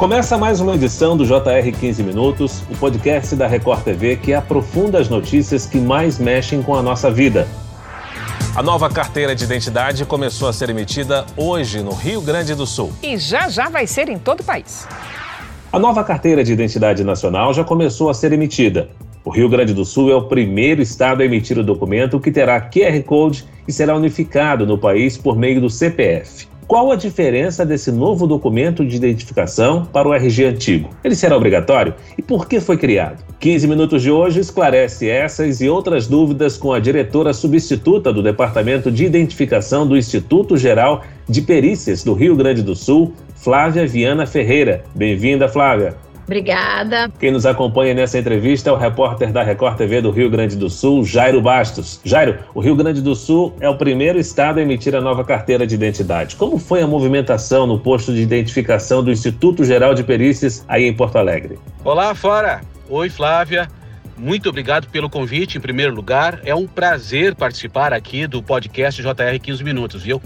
Começa mais uma edição do JR 15 Minutos, o podcast da Record TV que aprofunda as notícias que mais mexem com a nossa vida. A nova carteira de identidade começou a ser emitida hoje no Rio Grande do Sul. E já já vai ser em todo o país. A nova carteira de identidade nacional já começou a ser emitida. O Rio Grande do Sul é o primeiro estado a emitir o documento que terá QR Code e será unificado no país por meio do CPF. Qual a diferença desse novo documento de identificação para o RG antigo? Ele será obrigatório? E por que foi criado? 15 minutos de hoje esclarece essas e outras dúvidas com a diretora substituta do Departamento de Identificação do Instituto Geral de Perícias do Rio Grande do Sul, Flávia Viana Ferreira. Bem-vinda, Flávia. Obrigada. Quem nos acompanha nessa entrevista é o repórter da Record TV do Rio Grande do Sul, Jairo Bastos. Jairo, o Rio Grande do Sul é o primeiro estado a emitir a nova carteira de identidade. Como foi a movimentação no posto de identificação do Instituto Geral de Perícias aí em Porto Alegre? Olá, fora. Oi, Flávia. Muito obrigado pelo convite, em primeiro lugar. É um prazer participar aqui do podcast JR 15 Minutos, viu?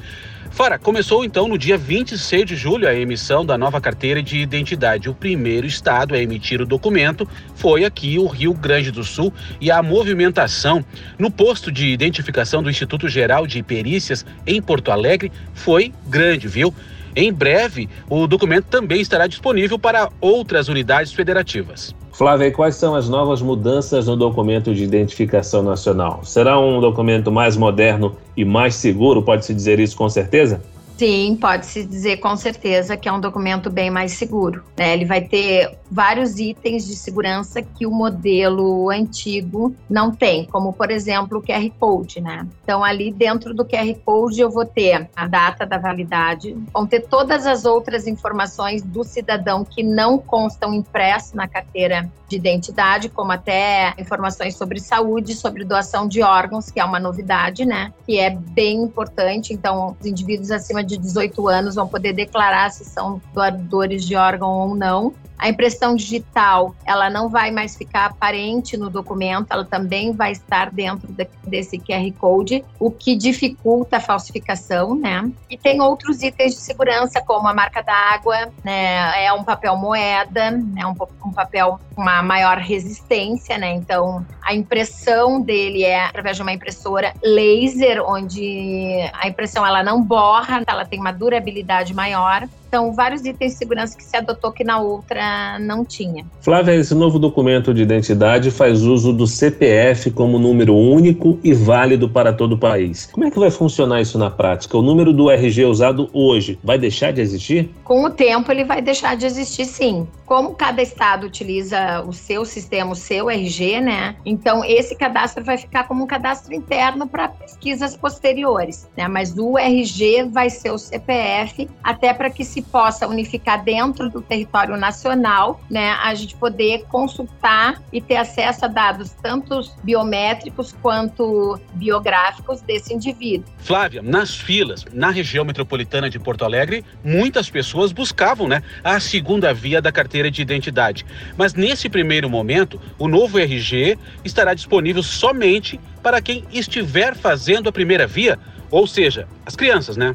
Fora, começou então no dia 26 de julho a emissão da nova carteira de identidade. O primeiro estado a emitir o documento foi aqui o Rio Grande do Sul e a movimentação no posto de identificação do Instituto Geral de Perícias em Porto Alegre foi grande, viu? Em breve, o documento também estará disponível para outras unidades federativas. Flávia, quais são as novas mudanças no documento de identificação nacional? Será um documento mais moderno e mais seguro? Pode-se dizer isso com certeza? Sim, pode-se dizer com certeza que é um documento bem mais seguro. Né? Ele vai ter vários itens de segurança que o modelo antigo não tem, como por exemplo o QR Code, né? Então ali dentro do QR Code eu vou ter a data da validade, vão ter todas as outras informações do cidadão que não constam impresso na carteira de identidade, como até informações sobre saúde, sobre doação de órgãos, que é uma novidade, né? Que é bem importante. Então, os indivíduos acima de 18 anos vão poder declarar se são doadores de órgão ou não. A impressão digital, ela não vai mais ficar aparente no documento, ela também vai estar dentro de, desse QR Code, o que dificulta a falsificação, né? E tem outros itens de segurança, como a marca d'água, né? É um papel moeda, é um, um papel com uma maior resistência, né? Então, a impressão dele é através de uma impressora laser, onde a impressão ela não borra, ela tem uma durabilidade maior. Então, vários itens de segurança que se adotou que na outra não tinha. Flávia, esse novo documento de identidade faz uso do CPF como número único e válido para todo o país. Como é que vai funcionar isso na prática? O número do RG usado hoje vai deixar de existir? Com o tempo, ele vai deixar de existir, sim. Como cada estado utiliza o seu sistema, o seu RG, né? Então, esse cadastro vai ficar como um cadastro interno para pesquisas posteriores, né? Mas o RG vai ser o CPF, até para que se possa unificar dentro do território nacional, né, a gente poder consultar e ter acesso a dados tanto biométricos quanto biográficos desse indivíduo. Flávia, nas filas, na região metropolitana de Porto Alegre, muitas pessoas buscavam, né, a segunda via da carteira de identidade. Mas nesse primeiro momento, o novo RG estará disponível somente para quem estiver fazendo a primeira via, ou seja, as crianças, né?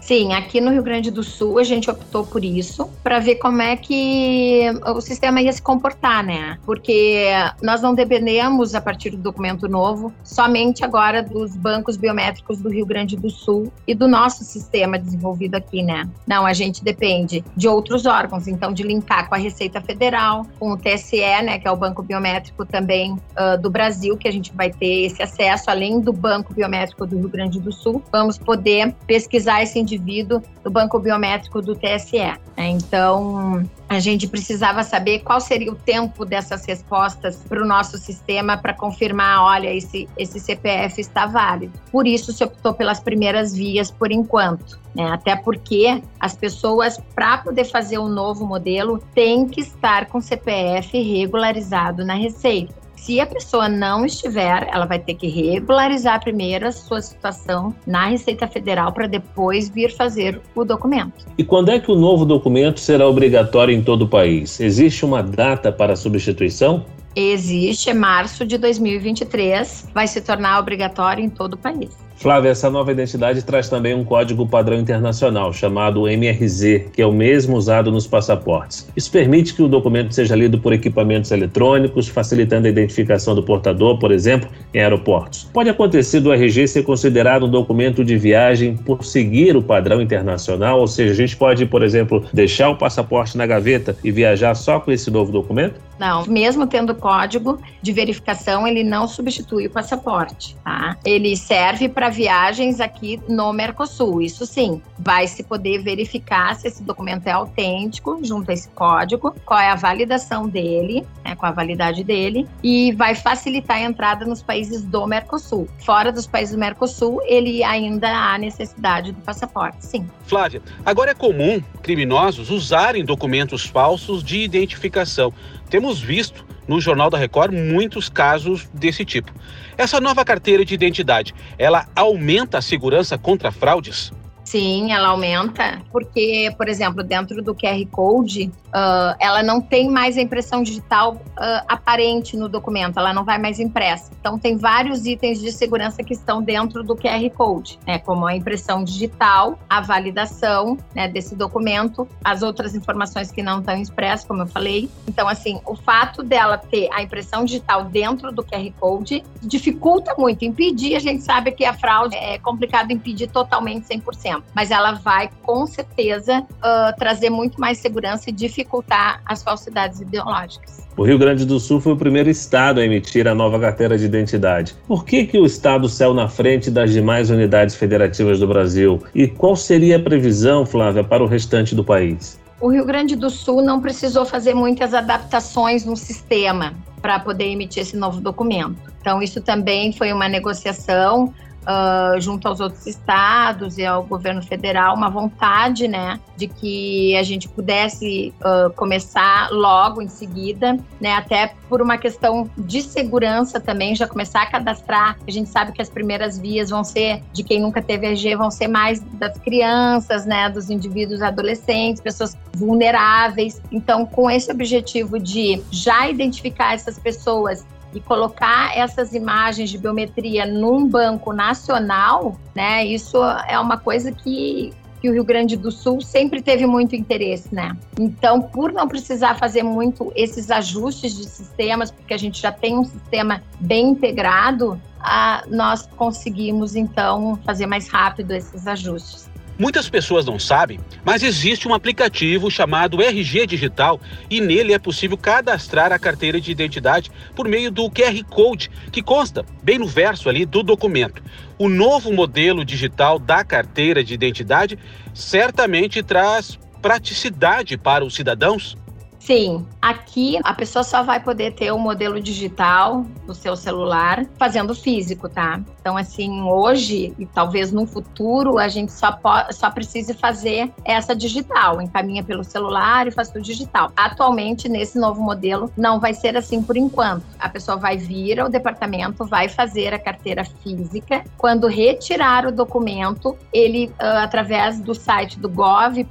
Sim, aqui no Rio Grande do Sul a gente optou por isso, para ver como é que o sistema ia se comportar, né? Porque nós não dependemos, a partir do documento novo, somente agora dos bancos biométricos do Rio Grande do Sul e do nosso sistema desenvolvido aqui, né? Não, a gente depende de outros órgãos, então de linkar com a Receita Federal, com o TSE, né, que é o banco biométrico também uh, do Brasil, que a gente vai ter esse acesso, além do banco biométrico do Rio Grande do Sul, vamos poder pesquisar esse indivíduo do banco biométrico do TSE. Né? Então, a gente precisava saber qual seria o tempo dessas respostas para o nosso sistema para confirmar, olha, esse, esse CPF está válido. Por isso se optou pelas primeiras vias por enquanto. Né? Até porque as pessoas, para poder fazer o um novo modelo, têm que estar com CPF regularizado na Receita. Se a pessoa não estiver, ela vai ter que regularizar primeiro a sua situação na Receita Federal para depois vir fazer o documento. E quando é que o novo documento será obrigatório em todo o país? Existe uma data para a substituição? Existe, é março de 2023, vai se tornar obrigatório em todo o país. Flávia, essa nova identidade traz também um código padrão internacional chamado MRZ, que é o mesmo usado nos passaportes. Isso permite que o documento seja lido por equipamentos eletrônicos, facilitando a identificação do portador, por exemplo, em aeroportos. Pode acontecer do RG ser considerado um documento de viagem por seguir o padrão internacional, ou seja, a gente pode, por exemplo, deixar o passaporte na gaveta e viajar só com esse novo documento? Não, mesmo tendo código de verificação, ele não substitui o passaporte, tá? Ele serve para viagens aqui no Mercosul. Isso sim, vai se poder verificar se esse documento é autêntico junto a esse código, qual é a validação dele, né, com a validade dele, e vai facilitar a entrada nos países do Mercosul. Fora dos países do Mercosul, ele ainda há necessidade do passaporte, sim. Flávia, agora é comum criminosos usarem documentos falsos de identificação. Temos visto no Jornal da Record muitos casos desse tipo. Essa nova carteira de identidade, ela aumenta a segurança contra fraudes? Sim, ela aumenta, porque, por exemplo, dentro do QR Code, uh, ela não tem mais a impressão digital uh, aparente no documento, ela não vai mais impressa. Então, tem vários itens de segurança que estão dentro do QR Code, né, como a impressão digital, a validação né, desse documento, as outras informações que não estão expressas, como eu falei. Então, assim, o fato dela ter a impressão digital dentro do QR Code dificulta muito. Impedir, a gente sabe que a fraude é complicado impedir totalmente 100% mas ela vai com certeza uh, trazer muito mais segurança e dificultar as falsidades ideológicas. O Rio Grande do Sul foi o primeiro estado a emitir a nova carteira de identidade. Por que, que o estado saiu na frente das demais unidades federativas do Brasil? E qual seria a previsão, Flávia, para o restante do país? O Rio Grande do Sul não precisou fazer muitas adaptações no sistema para poder emitir esse novo documento. Então, isso também foi uma negociação uh, junto aos outros estados e ao governo federal, uma vontade, né, de que a gente pudesse uh, começar logo em seguida, né, até por uma questão de segurança também, já começar a cadastrar. A gente sabe que as primeiras vias vão ser de quem nunca teve EG, vão ser mais das crianças, né, dos indivíduos adolescentes, pessoas vulneráveis. Então, com esse objetivo de já identificar essas pessoas e colocar essas imagens de biometria num banco nacional, né? Isso é uma coisa que que o Rio Grande do Sul sempre teve muito interesse, né? Então, por não precisar fazer muito esses ajustes de sistemas, porque a gente já tem um sistema bem integrado, a, nós conseguimos então fazer mais rápido esses ajustes. Muitas pessoas não sabem, mas existe um aplicativo chamado RG Digital e nele é possível cadastrar a carteira de identidade por meio do QR Code, que consta bem no verso ali do documento. O novo modelo digital da carteira de identidade certamente traz praticidade para os cidadãos Sim, aqui a pessoa só vai poder ter o modelo digital do seu celular fazendo físico, tá? Então, assim, hoje e talvez no futuro, a gente só, só precise fazer essa digital, encaminha pelo celular e faz tudo digital. Atualmente, nesse novo modelo, não vai ser assim por enquanto. A pessoa vai vir ao departamento, vai fazer a carteira física. Quando retirar o documento, ele, uh, através do site do gov.br,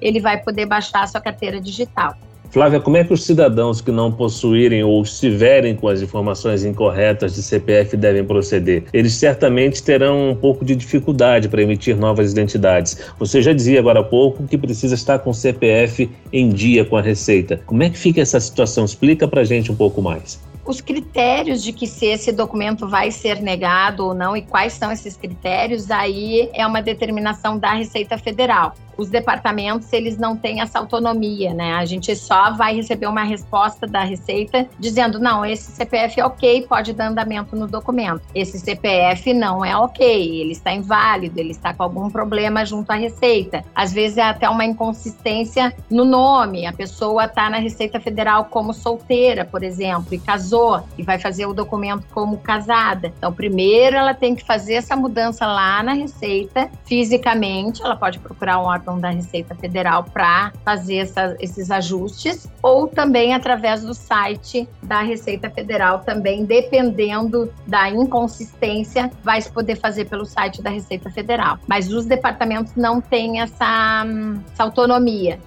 ele vai poder baixar a sua carteira digital digital. Flávia, como é que os cidadãos que não possuírem ou estiverem com as informações incorretas de CPF devem proceder? Eles certamente terão um pouco de dificuldade para emitir novas identidades. Você já dizia agora há pouco que precisa estar com o CPF em dia com a Receita. Como é que fica essa situação? Explica para a gente um pouco mais os critérios de que se esse documento vai ser negado ou não e quais são esses critérios, aí é uma determinação da Receita Federal os departamentos eles não têm essa autonomia, né? A gente só vai receber uma resposta da Receita dizendo não, esse CPF é ok, pode dar andamento no documento. Esse CPF não é ok, ele está inválido, ele está com algum problema junto à Receita. Às vezes é até uma inconsistência no nome. A pessoa está na Receita Federal como solteira, por exemplo, e casou e vai fazer o documento como casada. Então, primeiro ela tem que fazer essa mudança lá na Receita fisicamente. Ela pode procurar um órgão da Receita Federal para fazer essa, esses ajustes, ou também através do site da Receita Federal, também dependendo da inconsistência, vai se poder fazer pelo site da Receita Federal. Mas os departamentos não têm essa, essa autonomia.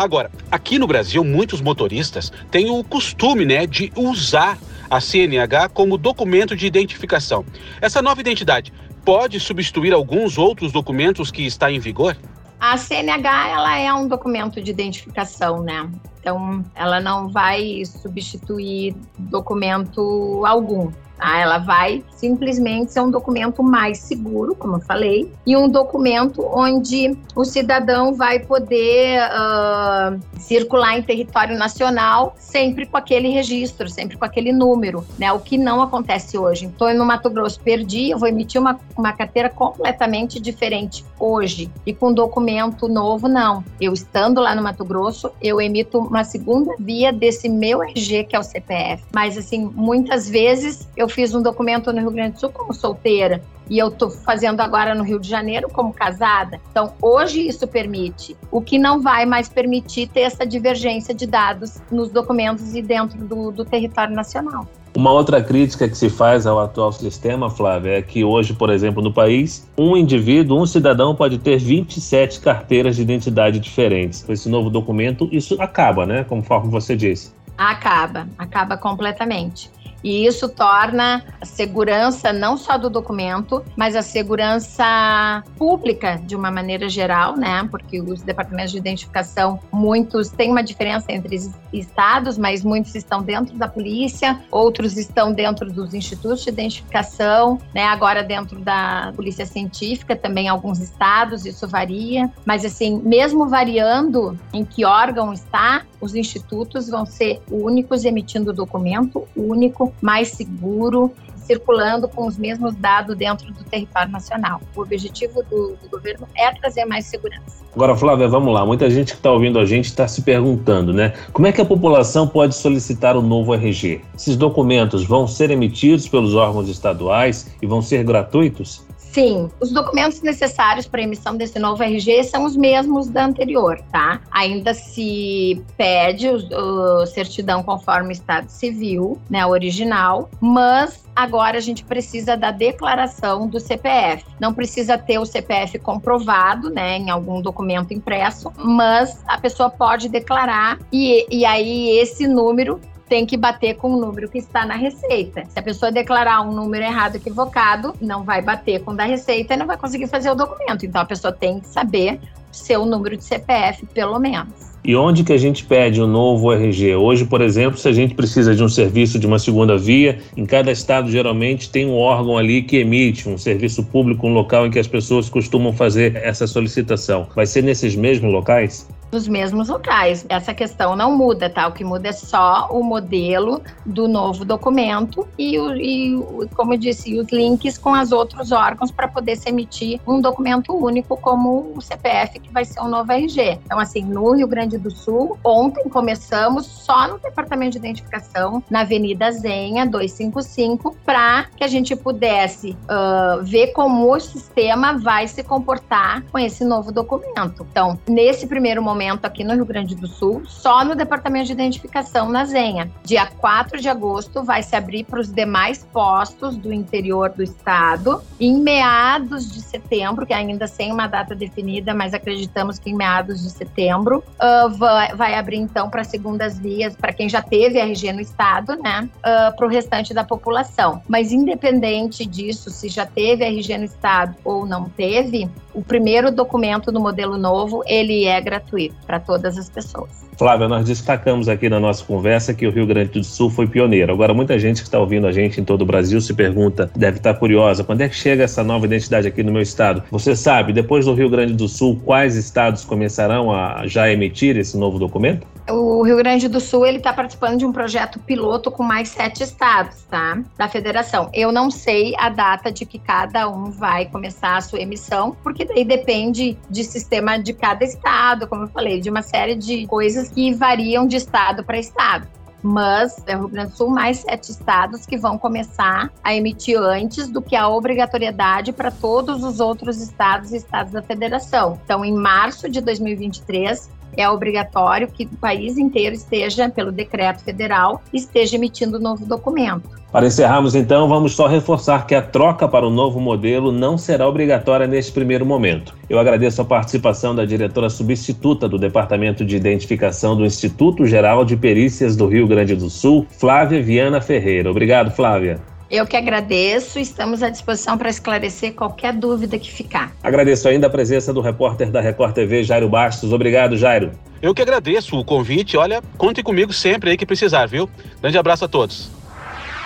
Agora, aqui no Brasil, muitos motoristas têm o costume né, de usar a CNH como documento de identificação. Essa nova identidade pode substituir alguns outros documentos que está em vigor? A CNH ela é um documento de identificação, né? Então, ela não vai substituir documento algum. Tá? Ela vai simplesmente ser um documento mais seguro, como eu falei, e um documento onde o cidadão vai poder uh, circular em território nacional sempre com aquele registro, sempre com aquele número, né? O que não acontece hoje. Estou no Mato Grosso, perdi, eu vou emitir uma, uma carteira completamente diferente hoje e com documento novo, não. Eu estando lá no Mato Grosso, eu emito uma segunda via desse meu RG, que é o CPF. Mas, assim, muitas vezes eu fiz um documento no Rio Grande do Sul como solteira e eu estou fazendo agora no Rio de Janeiro como casada. Então, hoje isso permite. O que não vai mais permitir ter essa divergência de dados nos documentos e dentro do, do território nacional. Uma outra crítica que se faz ao atual sistema, Flávia, é que hoje, por exemplo, no país, um indivíduo, um cidadão pode ter 27 carteiras de identidade diferentes. Com esse novo documento, isso acaba, né? Conforme você disse. Acaba, acaba completamente. E isso torna a segurança não só do documento, mas a segurança pública de uma maneira geral, né? Porque os departamentos de identificação, muitos têm uma diferença entre estados, mas muitos estão dentro da polícia, outros estão dentro dos institutos de identificação, né? Agora dentro da polícia científica também alguns estados, isso varia, mas assim, mesmo variando em que órgão está, os institutos vão ser únicos emitindo documento único, mais seguro, circulando com os mesmos dados dentro do território nacional. O objetivo do, do governo é trazer mais segurança. Agora, Flávia, vamos lá. Muita gente que está ouvindo a gente está se perguntando, né? Como é que a população pode solicitar o novo RG? Esses documentos vão ser emitidos pelos órgãos estaduais e vão ser gratuitos? Sim, os documentos necessários para emissão desse novo RG são os mesmos da anterior, tá? Ainda se pede o, o certidão conforme o Estado Civil, né, original, mas agora a gente precisa da declaração do CPF. Não precisa ter o CPF comprovado, né, em algum documento impresso, mas a pessoa pode declarar e, e aí esse número tem que bater com o número que está na receita. Se a pessoa declarar um número errado, equivocado, não vai bater com o da receita e não vai conseguir fazer o documento. Então a pessoa tem que saber o seu número de CPF, pelo menos. E onde que a gente pede o um novo RG? Hoje, por exemplo, se a gente precisa de um serviço de uma segunda via, em cada estado geralmente tem um órgão ali que emite um serviço público, um local em que as pessoas costumam fazer essa solicitação. Vai ser nesses mesmos locais? Nos mesmos locais. Essa questão não muda, tá? O que muda é só o modelo do novo documento e, o, e como eu disse, os links com os outros órgãos para poder se emitir um documento único como o CPF, que vai ser um novo RG. Então, assim, no Rio Grande do Sul, ontem começamos só no Departamento de Identificação, na Avenida Zenha 255, para que a gente pudesse uh, ver como o sistema vai se comportar com esse novo documento. Então, nesse primeiro momento, momento aqui no Rio Grande do Sul, só no Departamento de Identificação na Zenha. Dia 4 de agosto vai se abrir para os demais postos do interior do estado. Em meados de setembro, que ainda sem uma data definida, mas acreditamos que em meados de setembro, uh, vai, vai, abrir então para segundas vias, para quem já teve RG no estado, né? Uh, para o restante da população. Mas independente disso, se já teve RG no estado ou não teve, o primeiro documento do modelo novo, ele é gratuito para todas as pessoas. Flávia, nós destacamos aqui na nossa conversa que o Rio Grande do Sul foi pioneiro. Agora, muita gente que está ouvindo a gente em todo o Brasil se pergunta, deve estar curiosa, quando é que chega essa nova identidade aqui no meu estado? Você sabe, depois do Rio Grande do Sul, quais estados começarão a já emitir esse novo documento? o Rio Grande do Sul ele está participando de um projeto piloto com mais sete estados, tá? Da federação. Eu não sei a data de que cada um vai começar a sua emissão, porque daí depende de sistema de cada estado, como eu falei, de uma série de coisas que variam de estado para estado mas é o Rio Grande do Sul mais sete estados que vão começar a emitir antes do que a obrigatoriedade para todos os outros estados e estados da federação. Então, em março de 2023, é obrigatório que o país inteiro esteja, pelo decreto federal, esteja emitindo um novo documento. Para encerrarmos então, vamos só reforçar que a troca para o novo modelo não será obrigatória neste primeiro momento. Eu agradeço a participação da diretora substituta do Departamento de Identificação do Instituto Geral de Perícias do Rio Grande do Sul, Flávia Viana Ferreira. Obrigado, Flávia. Eu que agradeço, estamos à disposição para esclarecer qualquer dúvida que ficar. Agradeço ainda a presença do repórter da Record TV, Jairo Bastos. Obrigado, Jairo. Eu que agradeço o convite. Olha, conte comigo sempre aí que precisar, viu? Grande abraço a todos.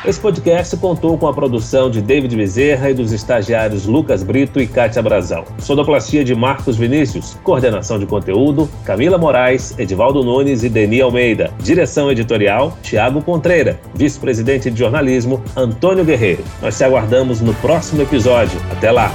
Esse podcast contou com a produção de David Bezerra e dos estagiários Lucas Brito e Kátia Brazão. Sonoplastia de Marcos Vinícius, coordenação de conteúdo Camila Moraes, Edivaldo Nunes e Deni Almeida. Direção editorial Tiago Contreira. Vice-presidente de jornalismo Antônio Guerreiro. Nós te aguardamos no próximo episódio. Até lá!